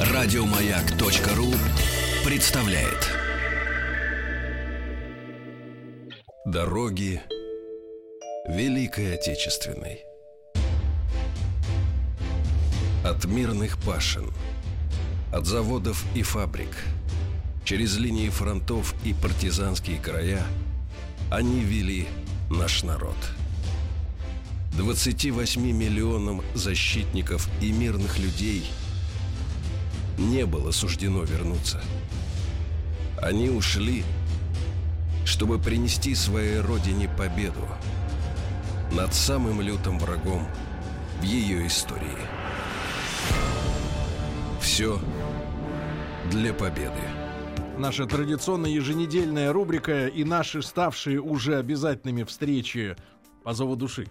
Радиомаяк.ру представляет. Дороги Великой Отечественной. От мирных пашин От заводов и фабрик Через линии фронтов и партизанские края Они вели наш народ 28 миллионам защитников и мирных людей – не было суждено вернуться. Они ушли, чтобы принести своей родине победу над самым лютым врагом в ее истории. Все для победы. Наша традиционная еженедельная рубрика и наши ставшие уже обязательными встречи по зову души.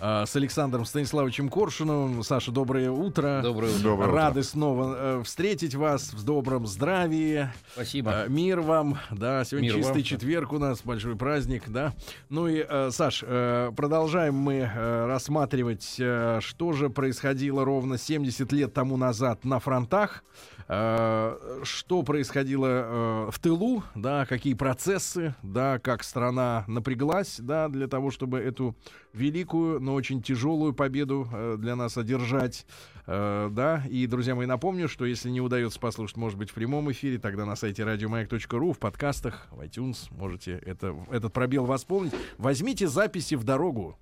А, с Александром Станиславовичем Коршуновым. Саша, доброе утро. Доброе утро. Доброе Рады утро. снова э, встретить вас в добром здравии. Спасибо. Э, мир вам. Да, сегодня мир чистый вам. четверг у нас, большой праздник, да. Ну и, э, Саш, э, продолжаем мы рассматривать, что же происходило ровно 70 лет тому назад на фронтах. Что происходило в тылу, да, какие процессы, да, как страна напряглась, да, для того, чтобы эту великую, но очень тяжелую победу э, для нас одержать, да, и, друзья мои, напомню, что если не удается послушать, может быть, в прямом эфире, тогда на сайте радиомаяк.ру, в подкастах, в iTunes можете это, этот пробел восполнить. Возьмите записи в дорогу,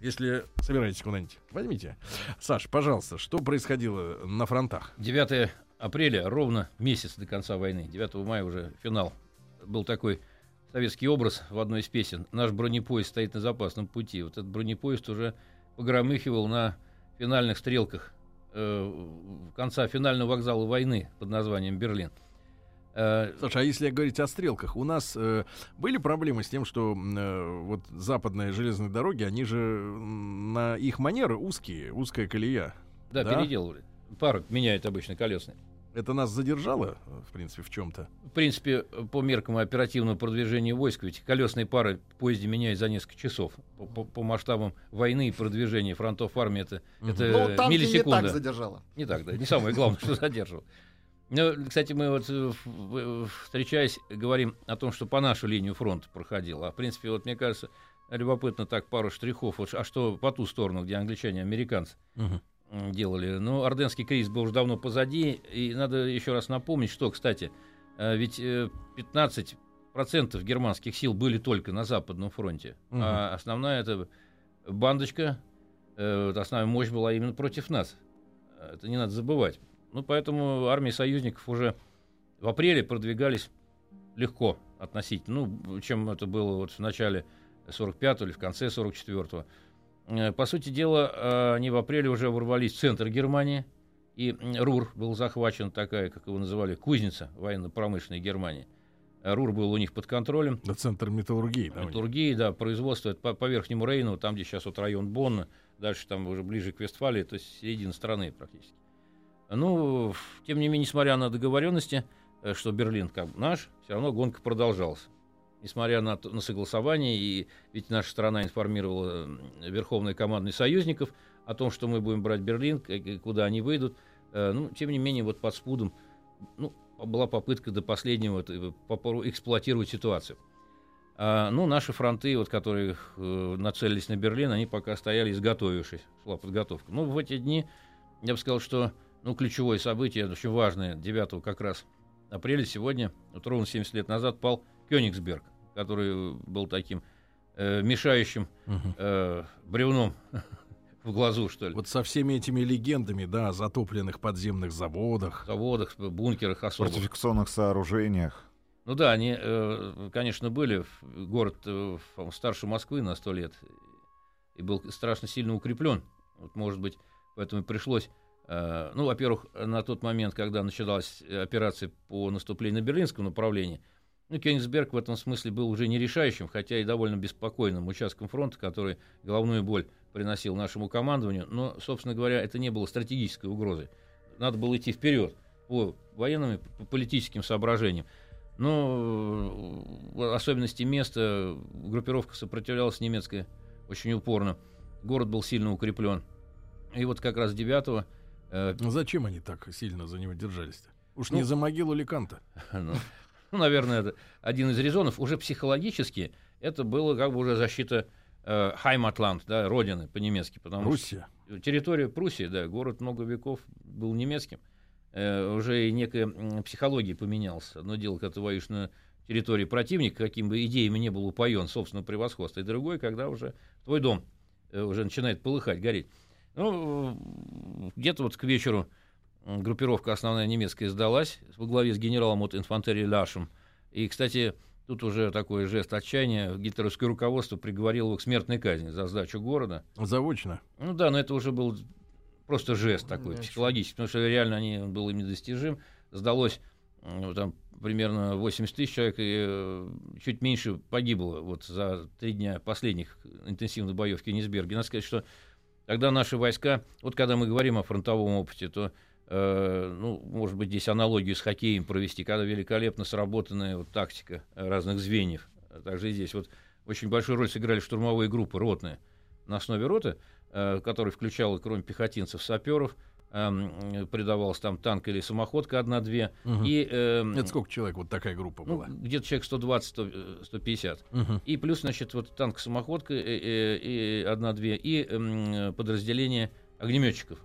если собираетесь куда-нибудь, возьмите. Саш, пожалуйста, что происходило на фронтах? 9 апреля, ровно месяц до конца войны, 9 мая уже финал. Был такой советский образ в одной из песен. Наш бронепоезд стоит на запасном пути. Вот этот бронепоезд уже погромыхивал на финальных стрелках э, конца финального вокзала войны под названием Берлин. Э, Слушай, а если говорить о стрелках, у нас э, были проблемы с тем, что э, вот западные железные дороги, они же на их манеры узкие, узкая колея. Да, да? переделывали. Пару меняют обычно колесные. Это нас задержало, в принципе, в чем-то? В принципе, по меркам оперативного продвижения войск, ведь колесные пары в поезде меняют за несколько часов. По, по, по масштабам войны и продвижения фронтов армии это, угу. это Но миллисекунда. не так задержало. Не так, да. Не самое главное, что задерживало. Ну, кстати, мы вот э, встречаясь, говорим о том, что по нашу линию фронта проходило. А в принципе, вот мне кажется, любопытно так пару штрихов. Вот, а что по ту сторону, где англичане, американцы угу. Делали? Ну, Орденский кризис был уже давно позади. И надо еще раз напомнить, что, кстати, э, ведь 15 э, процентов германских сил были только на Западном фронте. Угу. А основная это бандочка, основная мощь была именно против нас. Это не надо забывать. Ну, поэтому армии союзников уже в апреле продвигались легко относительно, ну, чем это было вот в начале 45-го или в конце 44-го. Э, по сути дела, э, они в апреле уже ворвались в центр Германии, и Рур был захвачен, такая, как его называли, кузница военно-промышленной Германии. Э, Рур был у них под контролем. Да, центр металлургии. Да, металлургии, да, производство по, по Верхнему Рейну, там, где сейчас вот район Бонна, дальше там уже ближе к Вестфалии, то есть середина страны практически. Ну, тем не менее, несмотря на договоренности, что Берлин как бы наш, все равно гонка продолжалась. Несмотря на, на согласование, и ведь наша страна информировала Верховное командный союзников о том, что мы будем брать Берлин, куда они выйдут. Э, ну, тем не менее, вот под спудом ну, была попытка до последнего эксплуатировать ситуацию. А, ну, наши фронты, вот, которые э, нацелились на Берлин, они пока стояли изготовившись, шла подготовка. Ну, в эти дни, я бы сказал, что ну, ключевое событие, очень важное, 9 как раз апреля сегодня, вот ровно 70 лет назад, пал Кёнигсберг, который был таким э, мешающим э, бревном в глазу, что ли. Вот со всеми этими легендами, да, о затопленных подземных заводах. Заводах, бункерах особых. Фортификационных сооружениях. Ну да, они, э, конечно, были. Город э, старше Москвы на сто лет. И был страшно сильно укреплен. Вот, может быть, поэтому и пришлось Э, ну, во-первых, на тот момент, когда началась операция по наступлению на берлинском направлении, ну, Кёнигсберг в этом смысле был уже не решающим, хотя и довольно беспокойным участком фронта, который головную боль приносил нашему командованию, но, собственно говоря, это не было стратегической угрозой. Надо было идти вперед по военным и по политическим соображениям. Но э, особенности места, группировка сопротивлялась немецкая очень упорно. Город был сильно укреплен. И вот как раз 9 э, ну, Зачем они так сильно за него держались-то? Уж ну, не за могилу Ликанта. Ну, ну, наверное, это один из резонов. Уже психологически это было как бы уже защита э, Хайматланд, да, родины по-немецки. Потому Руссия. Что территория Пруссии, да, город много веков был немецким. Э, уже и некая психология поменялась. Одно дело, когда ты воюешь на территории противника, каким бы идеями не был упоен собственного превосходства, и другой, когда уже твой дом э, уже начинает полыхать, гореть. Ну, где-то вот к вечеру группировка основная немецкая сдалась во главе с генералом от инфантерии Лашем. И, кстати, тут уже такой жест отчаяния. Гитлеровское руководство приговорило его к смертной казни за сдачу города. Заочно? Ну да, но это уже был просто жест такой, да, психологический, потому что реально они, он был им недостижим. Сдалось там примерно 80 тысяч человек, и э, чуть меньше погибло вот за три дня последних интенсивных боев в Кенигсберге. Надо сказать, что тогда наши войска, вот когда мы говорим о фронтовом опыте, то Э, ну, может быть, здесь аналогию с хоккеем провести, когда великолепно сработанная вот, тактика разных звеньев. Также и здесь вот очень большую роль сыграли штурмовые группы ротные на основе роты, э, которая включала, кроме пехотинцев, саперов, э, придавалась там танк или самоходка одна-две. Угу. И, э, Это сколько человек вот такая группа ну, была? Где-то человек 120-150. Угу. И плюс, значит, вот танк-самоходка и, и, и одна-две, и э, подразделение огнеметчиков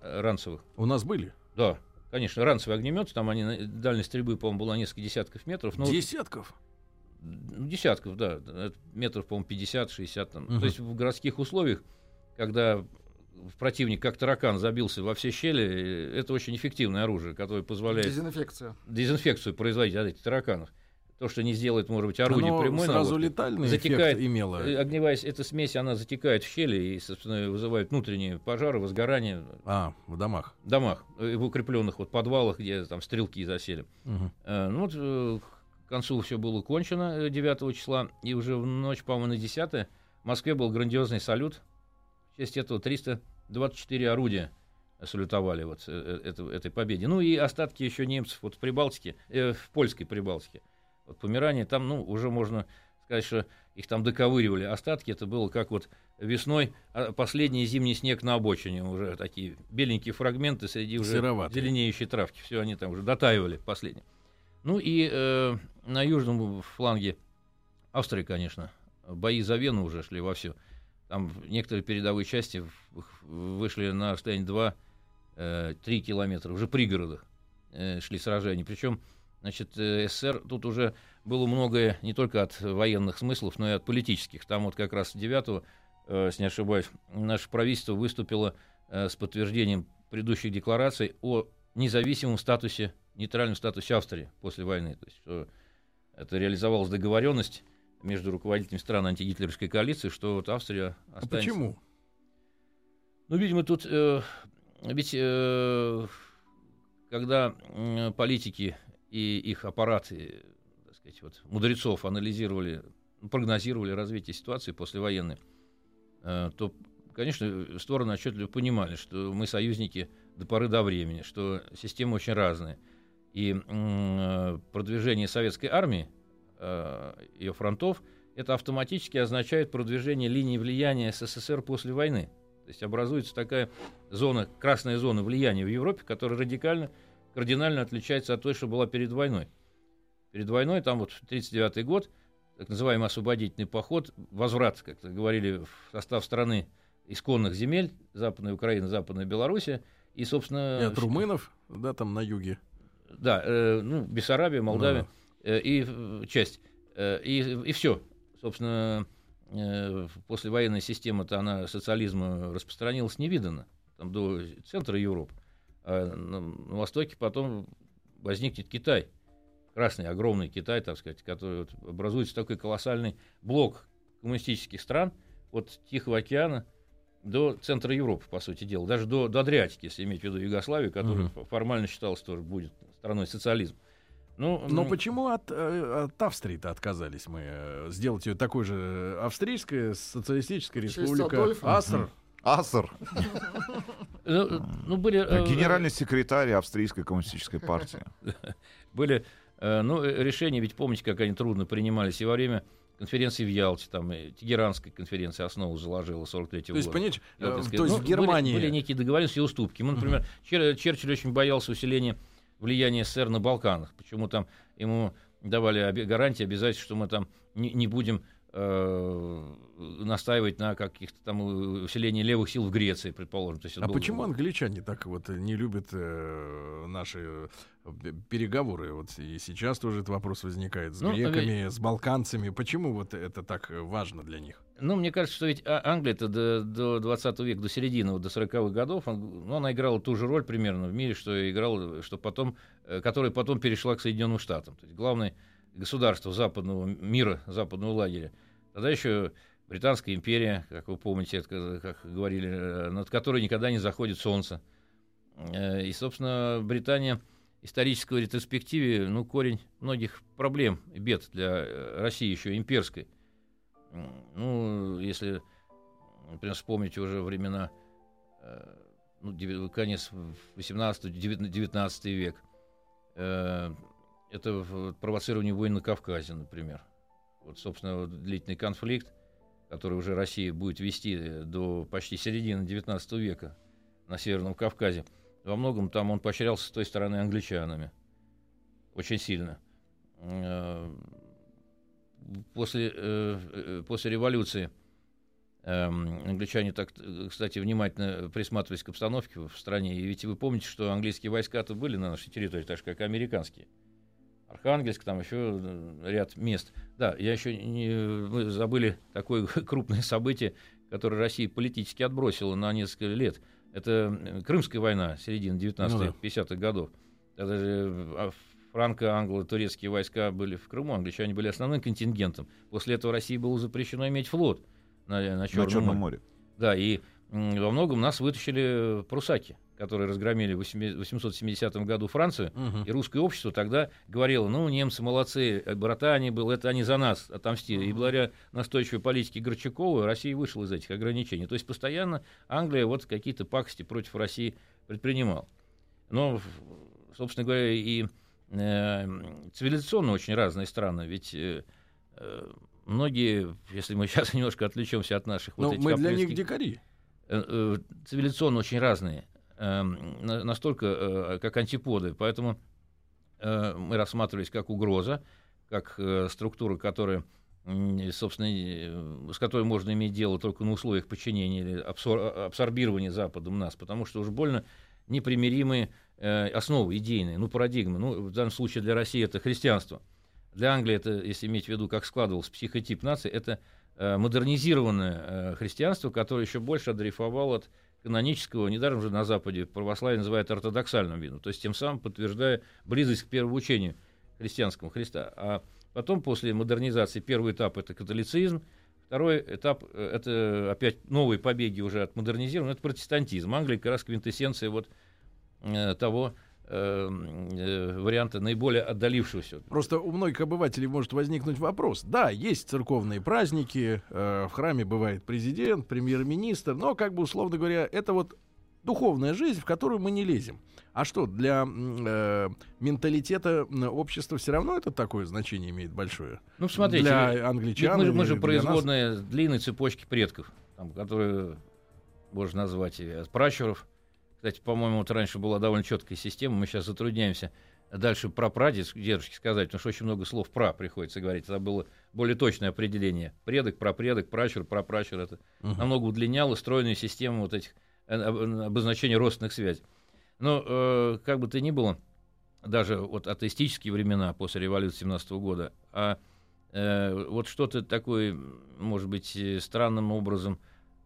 ранцевых. У нас были? Да, конечно, ранцевые огнеметы, там они, дальность стрельбы, по-моему, была несколько десятков метров. Но десятков? Вот, десятков, да, метров, по-моему, 50-60 там. Угу. То есть в городских условиях, когда противник как таракан забился во все щели, это очень эффективное оружие, которое позволяет... Дезинфекцию. Дезинфекцию производить от этих тараканов то, что не сделает, может быть, орудие Оно прямой сразу наводки, летальный затекает, эффект имело. Э, огневая эта смесь, она затекает в щели и, собственно, вызывает внутренние пожары, возгорания. А, в домах? В домах, э, в укрепленных вот подвалах, где там стрелки засели. Угу. ну вот к концу все было кончено 9 числа, и уже в ночь, по-моему, на 10 в Москве был грандиозный салют. В честь этого 324 орудия салютовали вот это, этой победе. Ну и остатки еще немцев вот в Прибалтике, э, в польской Прибалтике. Вот Померания, там, ну, уже можно сказать, что их там доковыривали. Остатки это было как вот весной а, последний зимний снег на обочине. Уже такие беленькие фрагменты среди уже Сероватые. зеленеющей травки. Все они там уже дотаивали последние. Ну и э, на южном фланге Австрии, конечно, бои за Вену уже шли во все. Там некоторые передовые части вышли на расстояние 2-3 э, километра, уже пригородах э, шли сражения. Причем Значит, э, СССР тут уже было многое не только от военных смыслов, но и от политических. Там вот как раз 9 э, если не ошибаюсь, наше правительство выступило э, с подтверждением предыдущих деклараций о независимом статусе, нейтральном статусе Австрии после войны. То есть, что это реализовалась договоренность между руководителями стран антигитлеровской коалиции, что вот Австрия а останется... А почему? Ну, видимо, тут э, ведь э, когда политики и их аппараты, так сказать, вот, мудрецов анализировали, прогнозировали развитие ситуации послевоенной, э, то, конечно, стороны отчетливо понимали, что мы союзники до поры до времени, что системы очень разные. И э, продвижение советской армии, э, ее фронтов, это автоматически означает продвижение линии влияния СССР после войны. То есть образуется такая зона, красная зона влияния в Европе, которая радикально кардинально отличается от той, что была перед войной. Перед войной, там вот 1939 год, так называемый освободительный поход, возврат, как говорили, в состав страны исконных земель, Западная Украина, Западная Белоруссия, и, собственно... И от румынов, да, там на юге. Да, э, ну, Бессарабия, Молдавия, да. э, и э, часть, э, и, и все. Собственно, э, послевоенная система-то, она социализма распространилась невиданно, там до центра Европы. А на, на Востоке потом возникнет Китай, красный, огромный Китай, так сказать, который вот образуется такой колоссальный блок коммунистических стран от Тихого океана до центра Европы, по сути дела, даже до, до Адриатики, если иметь в виду Югославию, которая угу. формально считалась тоже будет страной социализма. Ну, Но ну, почему от, э, от Австрии-то отказались мы э, сделать ее такой же австрийская социалистическая республика Аср? Аср. Ну, ну, были... Э, генеральный секретарь Австрийской коммунистической партии. Были ну, решения, ведь помните, как они трудно принимались и во время конференции в Ялте, там, Тегеранской конференции основу заложила 43 -го то есть, года. Понимаете, э, то есть ну, в Германии... Были, были некие договоренности и уступки. Мы, например, Чер- Черчилль очень боялся усиления влияния СССР на Балканах. Почему там ему давали гарантии, обязательства, что мы там не, не будем э, настаивать на каких-то там э, усилении левых сил в Греции, предположим. То есть А был- почему англичане так вот не любят э, наши э, переговоры? Вот и сейчас тоже этот вопрос возникает с Ну, греками, с балканцами. Почему вот это так э, важно для них? Ну, мне кажется, что ведь А- Англия это до, до 20 века, до середины, вот до 40-х годов, он- ну, она играла ту же роль примерно в мире, что играла, что потом, э, которая потом перешла к Соединенным Штатам. То есть главное государство западного мира, западного лагеря. Тогда еще Британская империя, как вы помните, это, как говорили, э, над которой никогда не заходит солнце. Э, И, собственно, Британия исторической ретроспективе, ну, корень многих проблем бед для э, России еще имперской. Ну, если, например, вспомнить уже времена, ну, конец 18-19 век, это провоцирование войн на Кавказе, например. Вот, собственно, вот длительный конфликт, который уже Россия будет вести до почти середины 19 века на Северном Кавказе, во многом там он поощрялся с той стороны англичанами. Очень сильно. Э, После, э, э, после революции эм, англичане так, э, кстати, внимательно присматривались к обстановке в стране. И ведь вы помните, что английские войска-то были на нашей территории, так же, как и американские. Архангельск, там еще э, ряд мест. Да, я еще не, мы забыли такое крупное событие, которое Россия политически отбросила на несколько лет. Это э, Крымская война середины 19 Ну да. 50-х годов. Тогда же а, франко-англо-турецкие войска были в Крыму, англичане были основным контингентом. После этого России было запрещено иметь флот на, на На Черном, Черном море. море. Да, и во многом нас вытащили прусаки, которые разгромили в 870 году Францию. И русское общество тогда говорило, ну, немцы молодцы, э, братане был, это они за нас отомстили. И благодаря настойчивой политике Горчакова Россия вышла из этих ограничений. То есть постоянно Англия вот какие-то пакости против России предпринимала. Но, собственно говоря, и э, цивилизационно очень разные страны. Ведь э, э, многие, если мы сейчас немножко отвлечемся от наших вот Ну, этих мы для них дикари. Э, э, цивилизационно очень разные, эм, на- настолько э, как антиподы. Поэтому мы рассматривались как угроза, как структура, которая, собственно, с которой можно иметь дело только на условиях подчинения или абсор- абсорбирования Западом нас, потому что уж больно непримиримые основы идейные, ну, парадигмы. Ну, в данном случае для России это христианство. Для Англии это, если иметь в виду, как складывался психотип нации, это модернизированное э, христианство, которое еще больше отрифовало от канонического, недаром же на Западе православие называют ортодоксальным видом, то есть тем самым подтверждая близость к первому учению христианскому Христа. А потом, после модернизации, первый этап — это католицизм, второй этап э, — это опять новые побеги уже от модернизирования, это протестантизм. Англия как раз квинтэссенция вот э, того э, э, варианта наиболее отдалившегося. Просто у многих обывателей может возникнуть вопрос. Да, есть церковные праздники, э, в храме бывает президент, премьер-министр, но, как бы, условно говоря, это вот духовная жизнь, в которую мы не лезем. А что, для э, менталитета общества все равно это такое значение имеет большое? Ну, смотрите, для англичан. мы, же- мы же для производная длинной цепочки предков, там, которые можно назвать и от пращуров. Кстати, по-моему, вот раньше была довольно четкая система, мы сейчас затрудняемся дальше про прадед, дедушки сказать, потому что очень много слов про приходится говорить. Это было более точное определение. Предок, прапредок, пращур, прапращур. Это Мгм. намного удлиняло стройную систему вот этих э, об- обозначений родственных связей. Но э, как бы то ни было, даже вот атеистические времена после революции 17 года, а э, вот что-то такое, может быть, э, странным образом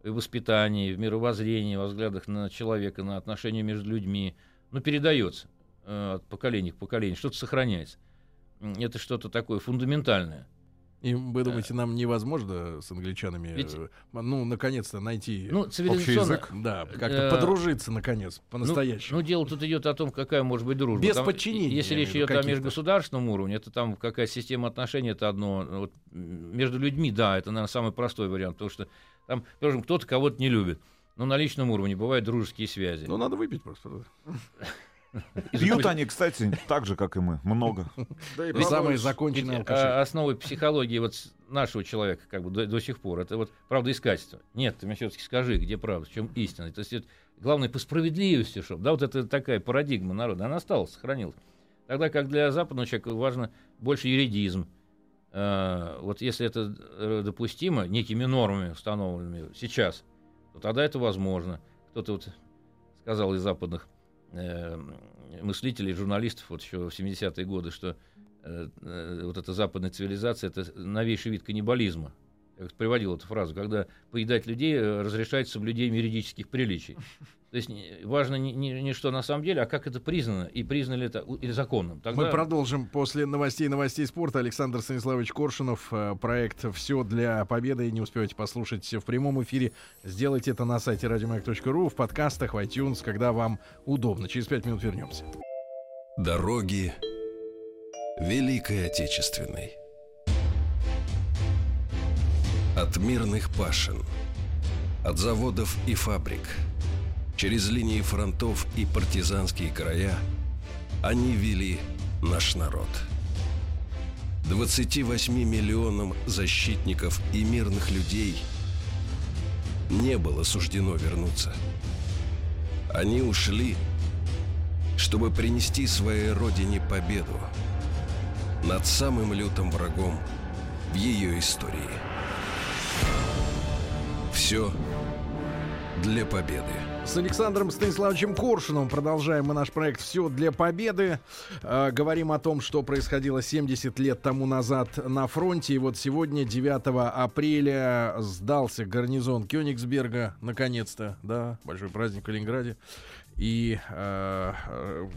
в воспитании, в мировоззрении, во взглядах на человека, на отношения между людьми, ну, передается э, от поколения к поколению, что-то сохраняется. Это что-то такое фундаментальное. И вы думаете, нам невозможно с англичанами, Ведь- э, ну, наконец-то найти, Ну, цивилизационно... язык. да, как-то э, подружиться, наконец, Ну, по-настоящему? Ну, дело тут идет о том, какая может быть дружба. Без Там, подчинения, Если речь идет о межгосударственном уровне, это там какая система отношений, это одно. Вот, между людьми, да, это, наверное, самый простой вариант, потому что там, скажем, кто-то кого-то не любит. Но на личном уровне бывают дружеские связи. Ну, надо выпить просто. Пьют они, кстати, так же, как и мы, много. Да и самые законченные. А, основой психологии вот нашего человека как бы до, до сих пор это вот правдоискательство. Нет, ты мне все-таки скажи, где правда, в чем истина. То есть это, главное по справедливости, чтобы, да, вот это такая парадигма народа, она осталась, сохранилась. Тогда как для западного человека важно больше юридизм. А, вот если это э, допустимо некими нормами установленными сейчас, то тогда это возможно. Кто-то вот сказал из западных э, мыслителей, журналистов вот еще в 70-е годы, что э, э, вот эта западная цивилизация это новейший вид каннибализма. Я приводил эту фразу, когда поедать людей э, разрешается соблюдением юридических приличий. То есть важно не, не, не что на самом деле, а как это признано, и признано ли это или законным. Тогда... Мы продолжим после новостей новостей спорта. Александр Станиславович Коршунов, э, проект «Все для победы». И не успеваете послушать в прямом эфире, сделайте это на сайте радиомаяк.ру, в подкастах, в iTunes, когда вам удобно. Через пять минут вернемся. Дороги Великой Отечественной. От мирных пашин, от заводов и фабрик – Через линии фронтов и партизанские края они вели наш народ. 28 миллионам защитников и мирных людей не было суждено вернуться. Они ушли, чтобы принести своей родине победу над самым лютым врагом в ее истории. Все для победы. С Александром Станиславовичем Коршуновым продолжаем мы наш проект «Все для победы». Э, говорим о том, что происходило 70 лет тому назад на фронте. И вот сегодня, 9 апреля, сдался гарнизон Кёнигсберга. Наконец-то, да, большой праздник в Калининграде. И э, э,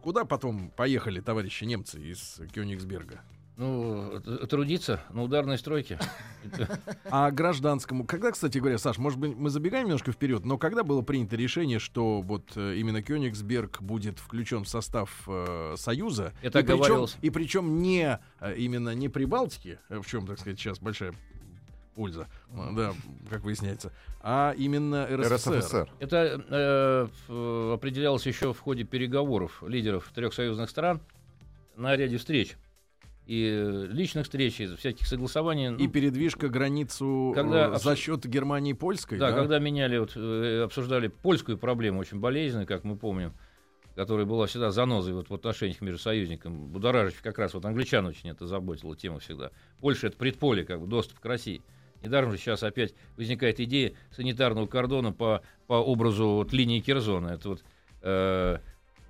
куда потом поехали товарищи немцы из Кёнигсберга? Ну, трудиться на ударной стройке. А гражданскому, когда, кстати говоря, Саш, может быть, мы забегаем немножко вперед, но когда было принято решение, что вот э, именно Кёнигсберг будет включен в состав э, Союза, это и причем, и причем не э, именно не Прибалтики, э, в чем, так сказать, сейчас большая польза, да, как выясняется, а именно РСФСР. РСФСР. Это э, определялось еще в ходе переговоров лидеров трех союзных стран на ряде встреч и личных встреч, и всяких согласований. И ну, передвижка границу когда, э, за счет Германии и польской. Да, да, когда меняли, вот, э, обсуждали польскую проблему, очень болезненную, как мы помним, которая была всегда занозой вот, в отношениях между союзниками. Будоражич как раз вот англичан очень это заботила тема всегда. Польша это предполе, как бы доступ к России. Недаром же сейчас опять возникает идея санитарного кордона по, по образу вот, линии Керзона. Это вот э,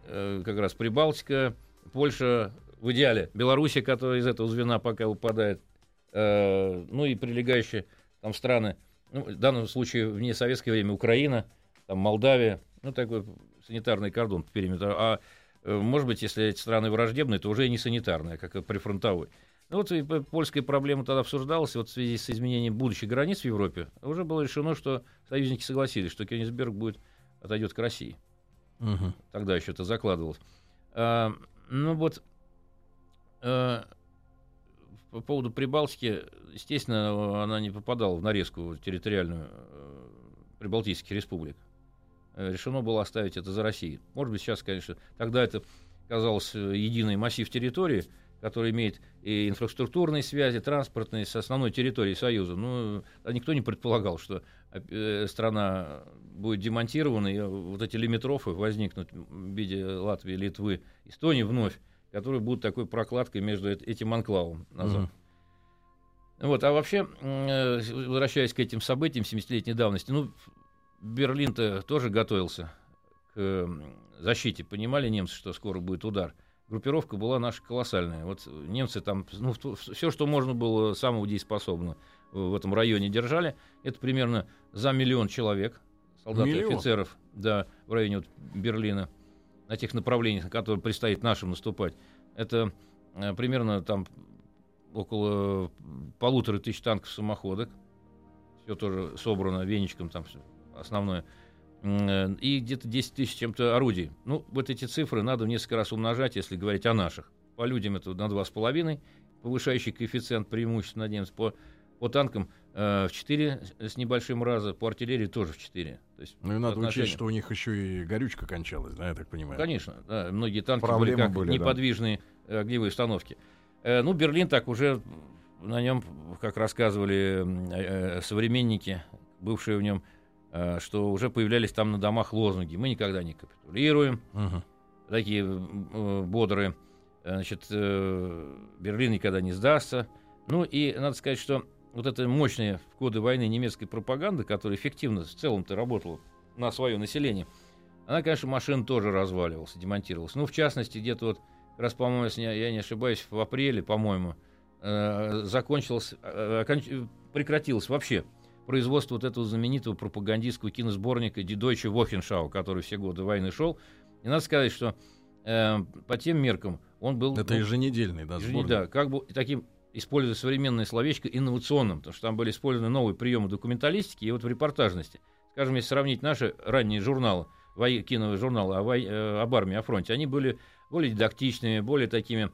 э, как раз Прибалтика, Польша, в идеале Белоруссия, которая из этого звена пока выпадает, э, ну и прилегающие там страны, ну, в данном случае в несоветское время Украина, там Молдавия, ну такой санитарный кордон по периметру. А э, может быть, если эти страны враждебные, то уже и не санитарные, а как прифронтовой. Ну вот и польская проблема тогда обсуждалась, вот в связи с изменением будущих границ в Европе, уже было решено, что союзники согласились, что Кёнигсберг будет отойдет к России. Угу. Тогда еще это закладывалось. А, ну вот по поводу Прибалтики, естественно, она не попадала в нарезку территориальную э, Прибалтийских республик. Э, решено было оставить это за Россией. Может быть, сейчас, конечно, тогда это казалось единый массив территории, который имеет и инфраструктурные связи, транспортные с основной территорией Союза. Но никто не предполагал, что страна будет демонтирована, и вот эти лимитрофы возникнут в виде Латвии, Литвы, Эстонии вновь которые будут такой прокладкой между этим анклавом назад. Mm-hmm. Вот, а вообще, э, возвращаясь к этим событиям 70-летней давности, ну, Берлин-то тоже готовился к защите. Понимали немцы, что скоро будет удар. Группировка была наша колоссальная. Вот немцы там, ну, все, что можно было самого дееспособно в этом районе держали. Это примерно за миллион человек, солдат и офицеров, да, в районе вот Берлина на тех направлениях, на которые предстоит нашим наступать, это э, примерно там около полутора тысяч танков самоходок. Все тоже собрано веничком там основное. Э, и где-то 10 тысяч чем-то орудий. Ну, вот эти цифры надо в несколько раз умножать, если говорить о наших. По людям это на 2,5, повышающий коэффициент преимущественно на немцев. По По танкам э, в 4 с небольшим раза, по артиллерии тоже в 4. То есть ну и надо отношения. учесть, что у них еще и горючка кончалась, да, я так понимаю. Конечно, да, многие танки Проблемы были как были, неподвижные да. огневые установки. Э, ну, Берлин так уже на нем, как рассказывали э, современники, бывшие в нем, э, что уже появлялись там на домах лозунги. Мы никогда не капитулируем. Угу. Такие э, бодрые. Значит, э, Берлин никогда не сдастся. Ну и надо сказать, что вот эта мощная в годы войны немецкой пропаганды, которая эффективно в целом-то работала на свое население, она, конечно, машин тоже разваливалась, демонтировалась. Ну, в частности, где-то вот, раз, по-моему, если я не ошибаюсь, в апреле, по-моему, э, закончилось, э, прекратилось вообще производство вот этого знаменитого пропагандистского киносборника «Die Deutsche Wochenschau», который все годы войны шел. И надо сказать, что э, по тем меркам он был... Это еженедельный, да, еженедельный, Да, как бы таким используя современное словечко, инновационным, потому что там были использованы новые приемы документалистики и вот в репортажности. Скажем, если сравнить наши ранние журналы, киновые журналы о, вой, э, об армии, о фронте, они были более дидактичными, более такими,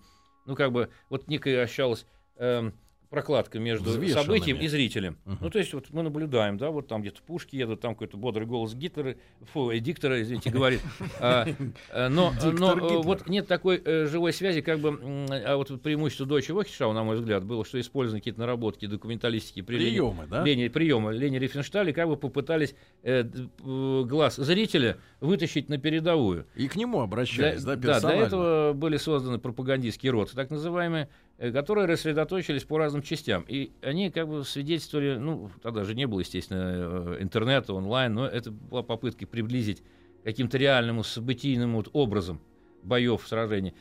ну, как бы, вот некое ощущалось... Э, прокладка между событием и зрителем. Угу. Ну, то есть, вот мы наблюдаем, да, вот там где-то пушки едут, там какой-то бодрый голос Гитлера, фу, э, диктора, извините, говорит. А, э, но но э, вот нет такой живой связи, как бы, а вот преимущество Deutsche Wochenschau, на мой взгляд, было, что использованы какие-то наработки документалистики при приемы, да? Лене, приемы Лени Рифенштале, как бы попытались глаз зрителя вытащить на передовую. И к нему обращались, да, Да, для этого были созданы пропагандистские роты, так называемые, которые рассредоточились по разным частям. И они как бы свидетельствовали, ну, тогда же не было, естественно, э, интернета, онлайн, но это была попытка приблизить каким-то реальным событийным вот образом боев, сражений.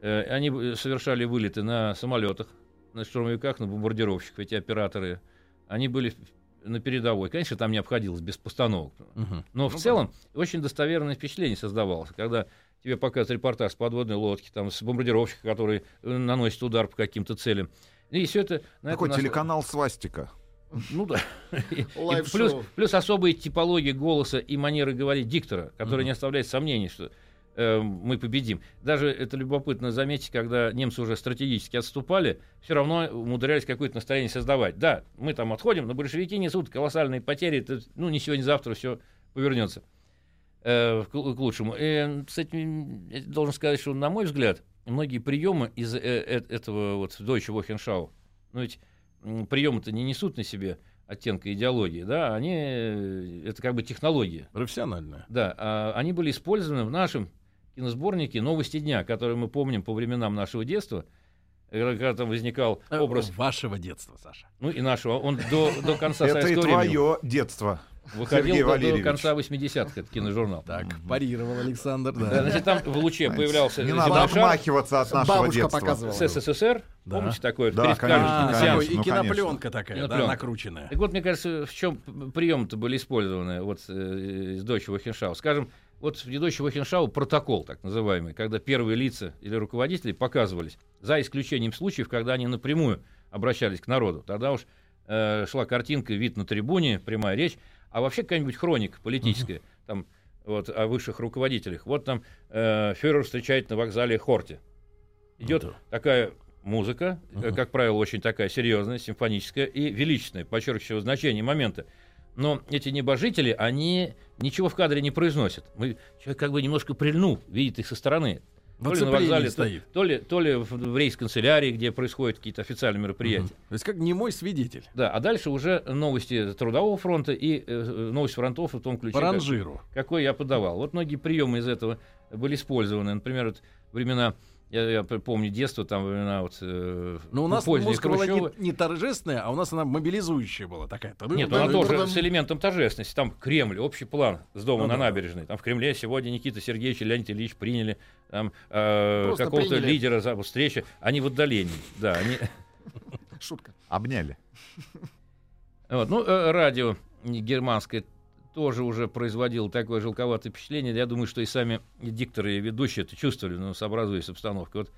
Э, они совершали вылеты на самолетах, на штурмовиках, на бомбардировщиках, эти операторы. Они были на передовой. Конечно, там не обходилось без постановок. Угу. Но в ну, целом да. очень достоверное впечатление создавалось, когда тебе показывают репортаж с подводной лодки, там, с бомбардировщика, который э, наносит удар по каким-то целям. И все это... Такой нас... телеканал «Свастика». Ну да. плюс, плюс особые типологии голоса и манеры говорить диктора, которые mm-hmm. не оставляют сомнений, что э, мы победим. Даже это любопытно заметить, когда немцы уже стратегически отступали, все равно умудрялись какое-то настроение создавать. Да, мы там отходим, но большевики несут колоссальные потери, это, ну не сегодня-завтра все повернется э, к, к лучшему. И, кстати, должен сказать, что, на мой взгляд, многие приемы из э, э, этого вот Deutsche Wochenschau, ну ведь приемы-то не несут на себе оттенка идеологии, да, они, э, это как бы технология. Профессиональная. Да, а они были использованы в нашем киносборнике «Новости дня», который мы помним по временам нашего детства, когда там возникал образ... Вашего детства, Саша. Ну и нашего. Он до, до конца Это и твое детство. Выходил до, до конца 80-х, этот киножурнал. Так, парировал Александр, да. да значит, там в луче появлялся Не надо отмахиваться от нашего Бабушка детства. показывала. С СССР, да. помните такое? Да, конечно, конечно, И ну, кинопленка такая, кинопленка. да, накрученная. Так вот, мне кажется, в чем приемы-то были использованы вот э, из Дочи Вахеншау? Скажем, вот в Дочи Вахеншау протокол, так называемый, когда первые лица или руководители показывались, за исключением случаев, когда они напрямую обращались к народу. Тогда уж э, шла картинка, вид на трибуне, прямая речь, а вообще какая-нибудь хроника политическая, uh-huh. там, вот, о высших руководителях. Вот там э, фюрер встречает на вокзале Хорте. Идет uh-huh. такая музыка, uh-huh. как правило, очень такая серьезная, симфоническая и величественная, подчеркивающего значение момента. Но эти небожители, они ничего в кадре не произносят. Мы, человек как бы немножко прильнул, видит их со стороны. То ли на вокзале, стоит. То, то, ли, то ли в, рейс-канцелярии, где происходят какие-то официальные мероприятия. Угу. То есть как не мой свидетель. Да, а дальше уже новости Трудового фронта и э, новости фронтов в том ключе, По ранжиру. Как, какой я подавал. Вот многие приемы из этого были использованы. Например, вот времена я, я помню детство, там времена вот... Э, Но у нас музыка была не, не торжественная, а у нас она мобилизующая была такая. Нет, она тоже с элементом торжественности. Там Кремль, общий план с дома ну, на набережной. Там в Кремле сегодня Никита Сергеевич и Леонид Ильич приняли там э, какого-то лидера за встречи. Они в отдалении, да. Они... Шутка. Обняли. Вот, ну, э, радио германское тоже уже производил такое желковатое впечатление. Я думаю, что и сами дикторы и ведущие это чувствовали, но сообразуясь обстановкой. Вот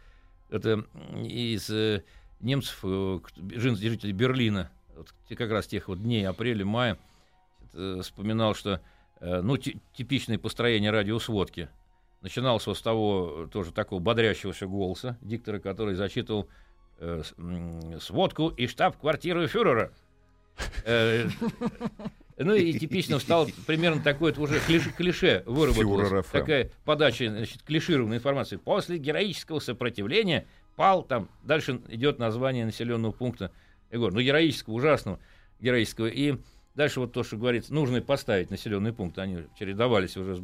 это из э, немцев, э, жителей Берлина, вот, как раз тех вот дней апреля-мая, э, вспоминал, что э, ну, типичное построение радиосводки. Начиналось вот с того тоже такого бодрящегося голоса диктора, который зачитывал э, сводку и штаб-квартиры фюрера. Ну и типично стал примерно такое уже клише, клише выработалось. Такая подача, значит, клишированной информации. После героического сопротивления пал, там дальше идет название населенного пункта. Я говорю, ну героического, ужасного героического. И дальше вот то, что говорится, нужно поставить населенный пункт. Они чередовались уже с,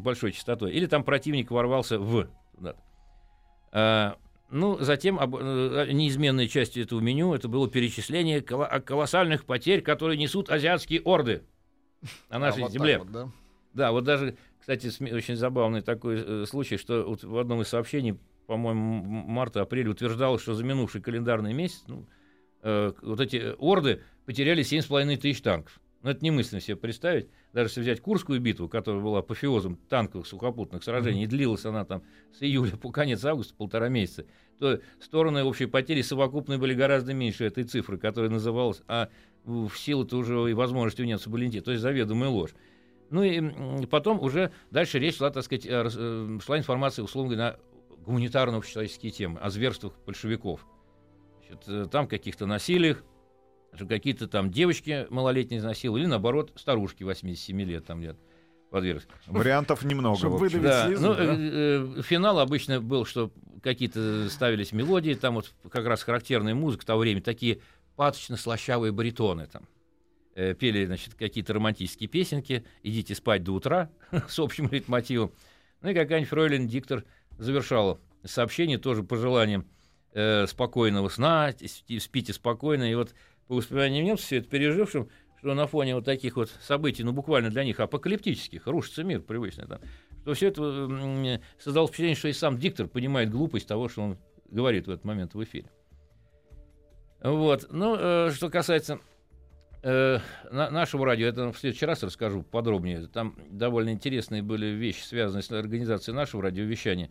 большой частотой. Или там противник ворвался в. Да. Ну, затем об, э, неизменной частью этого меню это было перечисление колоссальных потерь, которые несут азиатские орды на нашей а вот земле. Вот, да? да, вот даже, кстати, очень забавный такой э, случай, что вот в одном из сообщений, по-моему, марта-апрель утверждалось, что за минувший календарный месяц ну, э, вот эти орды потеряли 7,5 тысяч танков. Ну, это немыслимо себе представить. Даже если взять Курскую битву, которая была апофеозом танковых сухопутных сражений, mm-hmm. и длилась она там с июля по конец августа, полтора месяца, то стороны общей потери совокупные были гораздо меньше этой цифры, которая называлась, а в силу-то уже и возможности у немцев были не те, то есть заведомая ложь. Ну и потом уже дальше речь шла, так сказать, э, шла информация, условно говоря, на гуманитарно-общечеловеческие темы, о зверствах большевиков. Значит, э, там каких-то насилиях, какие-то там девочки малолетние изнасиловали, или наоборот, старушки 87 лет там где-то подверглись. Вариантов немного. Чтобы выдавить да. слезу, ну, да? Э, э, финал обычно был, что какие-то ставились мелодии, там вот как раз характерная музыка того времени, такие паточно-слащавые баритоны там. Э, пели, значит, какие-то романтические песенки, идите спать до утра с общим ритмотивом. Ну и какая-нибудь фройлен диктор завершала сообщение тоже пожеланием э, спокойного сна, спите спокойно. И вот по воспоминаниям немцев, все это пережившим, что на фоне вот таких вот событий, ну буквально для них апокалиптических, рушится мир привычный там, что все это создало впечатление, что и сам диктор понимает глупость того, что он говорит в этот момент в эфире. Вот. Ну, э, что касается э, на, нашего радио, это в следующий раз расскажу подробнее. Там довольно интересные были вещи, связанные с организацией нашего радиовещания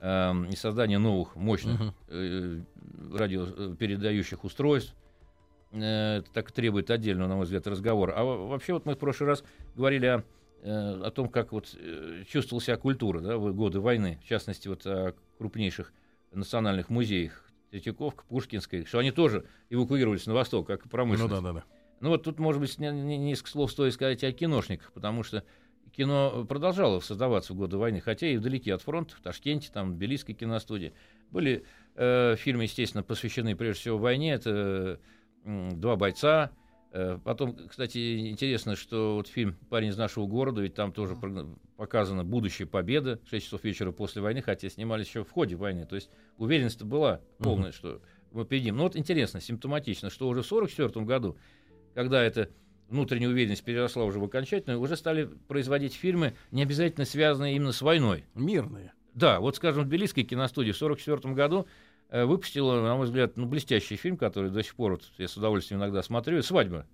э, и созданием новых мощных э, радиопередающих устройств э, так требует отдельного, на мой взгляд, разговора. А вообще вот мы в прошлый раз говорили о, э, о том, как вот э, чувствовала себя культура да, в годы войны, в частности, вот о крупнейших национальных музеях Третьяковка, Пушкинской, что они тоже эвакуировались на восток, как и промышленность. Ну да, да, да. Ну вот тут, может быть, несколько слов стоит сказать о киношниках, потому что кино продолжало создаваться в годы войны, хотя и вдалеке от фронта, в Ташкенте, там, в Белийской киностудии. Были э, фильмы, естественно, посвящены прежде всего войне. Это два бойца. Э, потом, кстати, интересно, что вот фильм «Парень из нашего города», ведь там тоже показана будущая победа, 6 часов вечера после войны, хотя снимались еще в ходе войны. То есть уверенность была полная, uh-huh. что мы победим. Но вот интересно, симптоматично, что уже в 1944 году, когда эта внутренняя уверенность переросла уже в окончательную, уже стали производить фильмы, не обязательно связанные именно с войной. Мирные. Да, вот, скажем, в Тбилисской киностудии в 1944 году выпустила, на мой взгляд, ну, блестящий фильм, который до сих пор вот, я с удовольствием иногда смотрю. «Свадьба»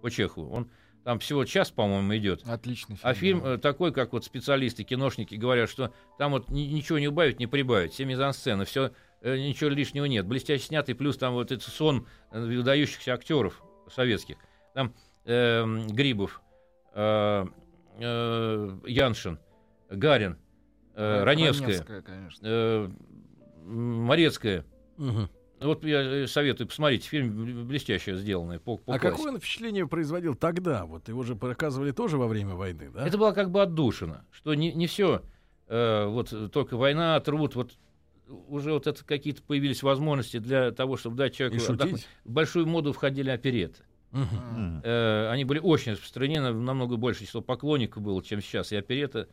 по Чеху. Он там всего час, по-моему, идет. Отличный фильм. А фильм да. Э, такой, как вот специалисты, киношники говорят, что там вот ничего не убавить, не прибавить. Все мизансцены, все, э, ничего лишнего нет. Блестяще снятый, плюс там вот этот сон выдающихся актеров советских. Там э, Грибов, э, э, Яншин, Гарин, э, Раневская, Раневская э, Морецкая. Угу. Вот я э, советую посмотреть фильм блестяще сделанный по, по А классике. какое он впечатление производил тогда? Вот его же показывали тоже во время войны, да? Это было как бы отдушина, что не, не все э, вот только война, труд, вот уже вот это какие-то появились возможности для того, чтобы дать человеку отдохнуть. В большую моду входили опереты. Uh-huh. Э, они были очень распространены, намного больше число поклонников было, чем сейчас. И оперета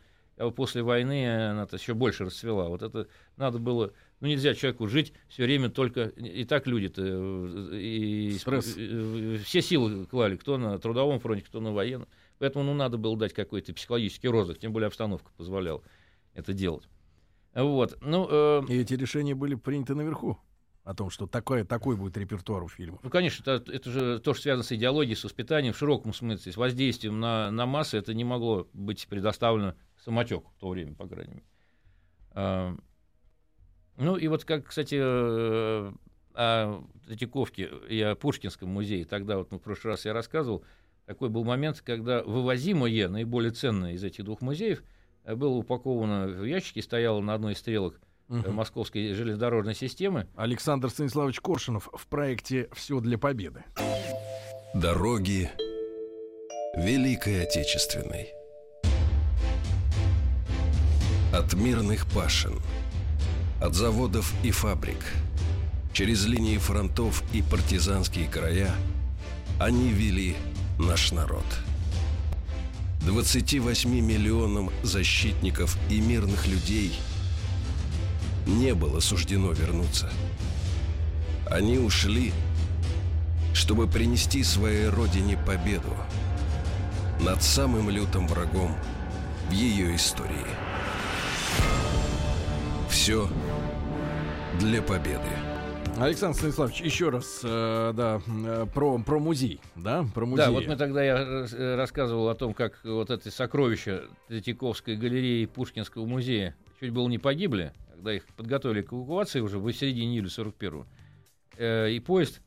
после войны она еще больше расцвела. Вот это надо было ну, нельзя человеку жить все время только... И так люди-то... Э, и, и, все силы клали, кто на трудовом фронте, кто на военном. Поэтому ну, надо было дать какой-то психологический розыск, тем более обстановка позволяла это делать. Вот. Ну, э... И эти решения были приняты наверху? О том, что такое, такой будет репертуар у фильмов. Ну, конечно, это, это же то, что связано с идеологией, с воспитанием в широком смысле, с воздействием на, на массы. Это не могло быть предоставлено самотек в то время, по крайней мере. А, ну и вот как, кстати, э, о Третьяковке и о Пушкинском музее, тогда вот ну, в прошлый раз я рассказывал, такой был момент, когда вывозимое, наиболее ценное из этих двух музеев, э, было упаковано в ящики, стояло на одной из стрелок угу. московской железнодорожной системы. Александр Станиславович Коршунов в проекте «Все для победы». Дороги Великой Отечественной. От мирных пашин, от заводов и фабрик, через линии фронтов и партизанские края они вели наш народ. 28 миллионам защитников и мирных людей не было суждено вернуться. Они ушли – чтобы принести своей родине победу над самым лютым врагом в ее истории. Все для победы. Александр Станиславович, еще раз, э, да, э, про, про музей, да, про музей. Да, вот мы тогда я э, рассказывал о том, как вот эти сокровища Третьяковской галереи Пушкинского музея чуть было не погибли, когда их подготовили к эвакуации уже в середине июля 41-го. Э, и поезд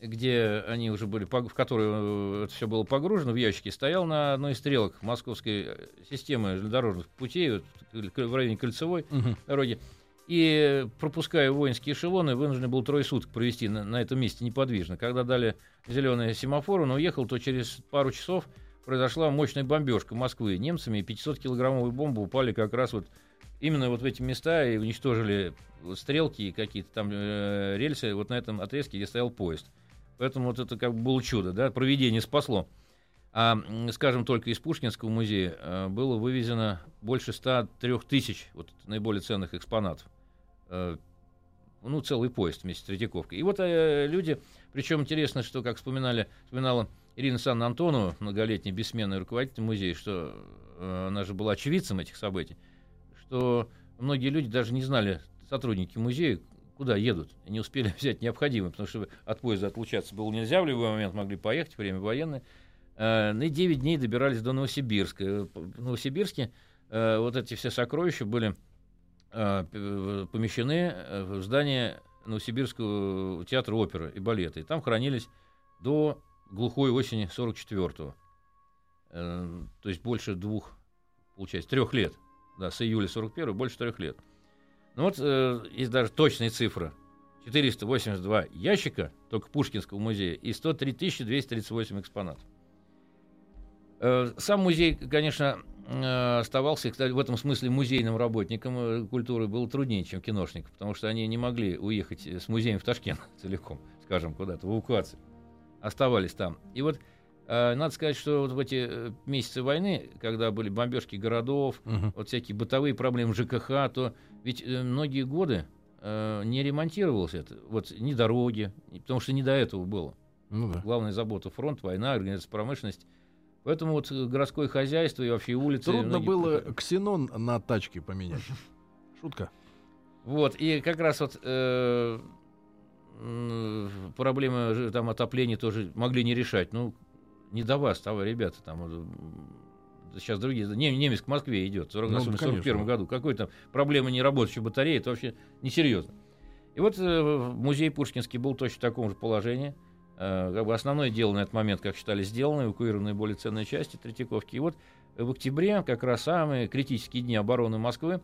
где они уже были, в которую э, это все было погружено в ящики, стоял на одной из стрелок московской системы железнодорожных путей вот, в районе Кольцевой угу. дороги. И, пропуская воинские эшелоны, вынужден был трое суток провести на, на этом месте неподвижно. Когда дали зеленый семафор, он уехал, то через пару часов произошла мощная бомбежка Москвы немцами, и 500-килограммовые бомбы упали как раз вот именно вот в эти места и уничтожили стрелки и какие-то там э, рельсы вот на этом отрезке, где стоял поезд. Поэтому вот это как бы было чудо, да, проведение спасло. А, скажем, только из Пушкинского музея э, было вывезено больше 103 тысяч вот, наиболее ценных экспонатов. Э, ну, целый поезд вместе с Третьяковкой. И вот э, люди, причем интересно, что, как вспоминали, вспоминала Ирина Санна Антонова, многолетний бессменный руководитель музея, что э, она же была очевидцем этих событий, что многие люди даже не знали, сотрудники музея, куда едут. Не успели взять необходимое, потому что от поезда отлучаться было нельзя, в любой момент могли поехать, время военное. Э, и 9 дней добирались до Новосибирска. В Новосибирске э, вот эти все сокровища были э, помещены в здание Новосибирского театра оперы и балета. И там хранились до глухой осени 44-го. То есть больше двух, получается, трех лет. Да, с июля 41 больше трех лет. Ну вот э, есть даже точная цифра. 482 ящика только Пушкинского музея и 103 238 экспонатов. Э, сам музей, конечно, э, оставался, кстати, в этом смысле музейным работником э, культуры было труднее, чем киношникам, потому что они не могли уехать с музеем в Ташкент целиком, скажем, куда-то в эвакуации. Оставались там. И вот надо сказать, что вот в эти месяцы войны, когда были бомбежки городов, угу. вот всякие бытовые проблемы ЖКХ, то ведь многие годы не ремонтировалось это, вот ни дороги, потому что не до этого было. Ну, да. Главная забота фронт, война, организация промышленности. Поэтому вот городское хозяйство и вообще улицы... Трудно было пока... ксенон на тачке поменять. Шутка. Вот, и как раз вот э, проблемы там отопления тоже могли не решать. Ну, не до вас, того, ребята, там сейчас другие, не, немец к Москве идет, в 40, ну, 41 году, какой там проблема не работающей батареи, это вообще несерьезно. И вот э, музей Пушкинский был точно в таком же положении. Э, как бы основное дело на этот момент, как считали, сделано, эвакуированы более ценные части Третьяковки. И вот в октябре, как раз самые критические дни обороны Москвы,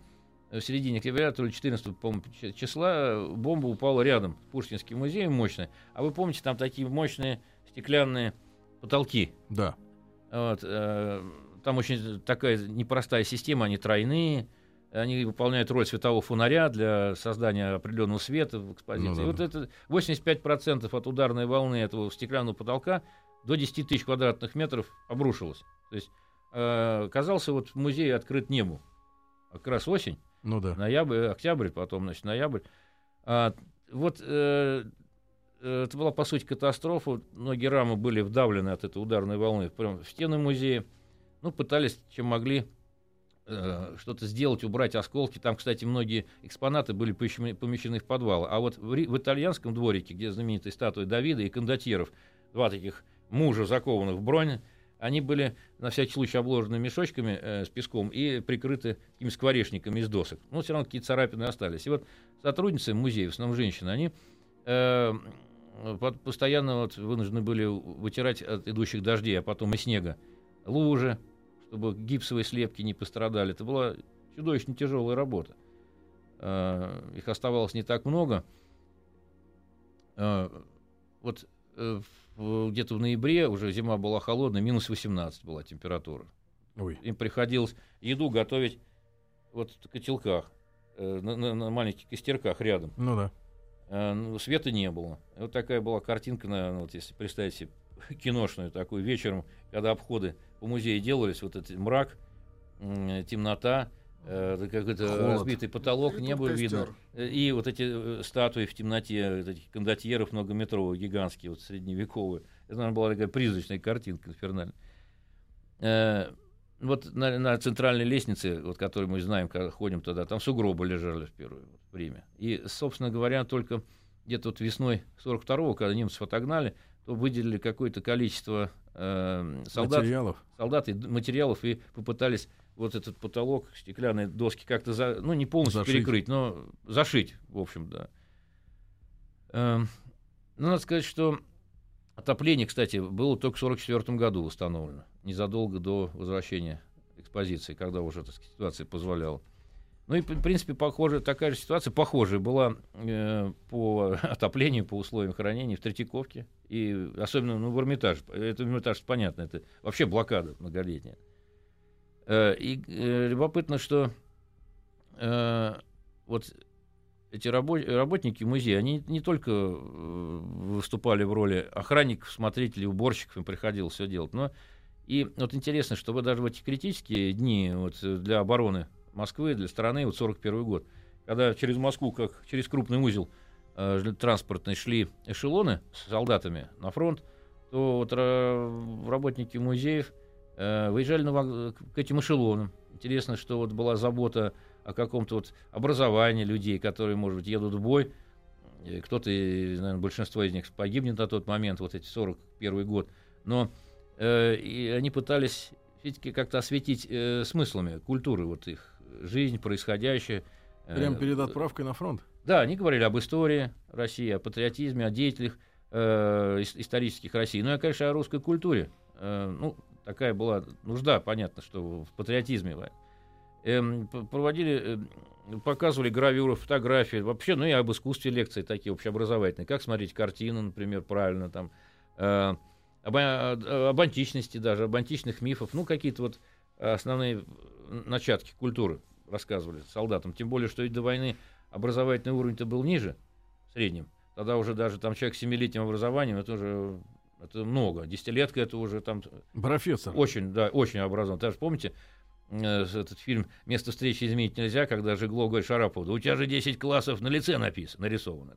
э, в середине октября, то ли 14 числа, бомба упала рядом с Пушкинским музеем мощная. А вы помните, там такие мощные стеклянные потолки. Да. Вот, э, там очень такая непростая система, они тройные, они выполняют роль светового фонаря для создания определенного света в экспозиции. Ну, да, и вот это 85% от ударной волны этого стеклянного потолка до 10 тысяч квадратных метров обрушилось. То есть э, оказался вот музей открыт небу. Как раз осень, ну, да. ноябрь, октябрь, потом, значит, ноябрь. А, вот э, Э, это была, по сути, катастрофа. Многие рамы были вдавлены от этой ударной волны прямо в стены музея. Ну, пытались, чем могли, э, что-то сделать, убрать осколки. Там, кстати, многие экспонаты были помещены, помещены в подвалы. А вот в, в итальянском дворике, где знаменитая статуя Давида и кондотьеров, два таких мужа, закованных в бронь, они были на всякий случай обложены мешочками э, с песком и прикрыты такими скворечниками из досок. Но все равно какие-то царапины остались. И вот сотрудницы музея, в основном женщины, они э, постоянно вот вынуждены были вытирать от идущих дождей, а потом и снега лужи, чтобы гипсовые слепки не пострадали. Это была чудовищно тяжелая работа. А, их оставалось не так много. А, вот э, где-то в ноябре, уже зима была холодная, минус 18 была температура. Ой. Им приходилось еду готовить вот в котелках, э, на, на, на маленьких костерках рядом. Ну да. Э, ну, света не было. Вот такая была картинка, наверное, вот если представить себе киношную такую вечером, когда обходы по музею делались, вот этот мрак, темнота, э, какой-то разбитый потолок, и не было видно. И вот эти статуи в темноте, этих кондотьеров многометровые, гигантские, вот средневековые. Это, наверное, была такая призрачная картинка инфернальная вот на, на центральной лестнице, вот, которую мы знаем, когда ходим туда, там сугробы лежали в первое время. И, собственно говоря, только где-то вот весной 42-го, когда немцев отогнали, то выделили какое-то количество э, солдат, материалов. солдат и материалов и попытались вот этот потолок, стеклянные доски как-то, за, ну, не полностью зашить. перекрыть, но зашить, в общем, да. Э, ну, надо сказать, что отопление, кстати, было только в 1944 году установлено незадолго до возвращения экспозиции, когда уже так сказать, ситуация позволяла. Ну и, в принципе, похоже, такая же ситуация, похожая была э, по отоплению, по условиям хранения в Третьяковке. И особенно ну, в Эрмитаже. Это Эрмитаж, понятно, это вообще блокада многолетняя. Э, и э, любопытно, что э, вот эти рабо- работники музея, они не только э, выступали в роли охранников, смотрителей, уборщиков, им приходилось все делать, но и вот интересно, что вы даже в эти критические дни вот, для обороны Москвы, для страны, вот 41 год, когда через Москву, как через крупный узел э, транспортный, шли эшелоны с солдатами на фронт, то вот работники музеев э, выезжали на, к этим эшелонам. Интересно, что вот была забота о каком-то вот образовании людей, которые, может быть, едут в бой. Кто-то, наверное, большинство из них погибнет на тот момент, вот эти 41 год. Но Э, и они пытались все-таки как-то осветить э, смыслами культуры вот их жизнь, происходящее. Э, Прямо перед отправкой на фронт? Да, они говорили об истории России, о патриотизме, о деятелях э, исторических России. Ну и, конечно, о русской культуре. Э, ну, такая была нужда, понятно, что в патриотизме. Э, проводили, э, показывали гравюры, фотографии, вообще, ну и об искусстве лекции такие общеобразовательные. Как смотреть картину, например, правильно там. Э, об, об античности даже, об античных мифах, ну, какие-то вот основные начатки культуры рассказывали солдатам. Тем более, что и до войны образовательный уровень-то был ниже в среднем. Тогда уже даже там человек с семилетним образованием, это уже это много. Десятилетка это уже там... Профессор. Очень, да, очень образован. Даже помните, э, этот фильм «Место встречи изменить нельзя», когда Жиглов говорит Шарапову, да у тебя же 10 классов на лице написано, нарисовано.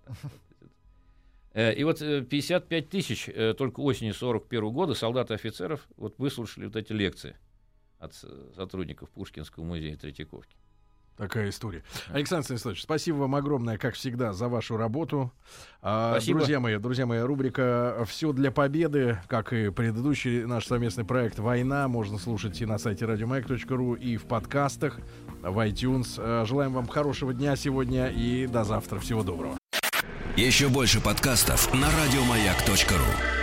Э, и вот 55 э, тысяч э, только осенью 41 года солдат и офицеров вот выслушали вот эти лекции от сотрудников Пушкинского музея Третьяковки. Такая история. Александр Станиславович, спасибо вам огромное, как всегда, за вашу работу. А, спасибо. Друзья мои, друзья мои, рубрика «Все для победы», как и предыдущий наш совместный проект «Война», можно слушать и на сайте радиомаяк.ру, и в подкастах, в iTunes. Желаем вам хорошего дня сегодня и до завтра. Всего доброго. Еще больше подкастов на радиомаяк.ру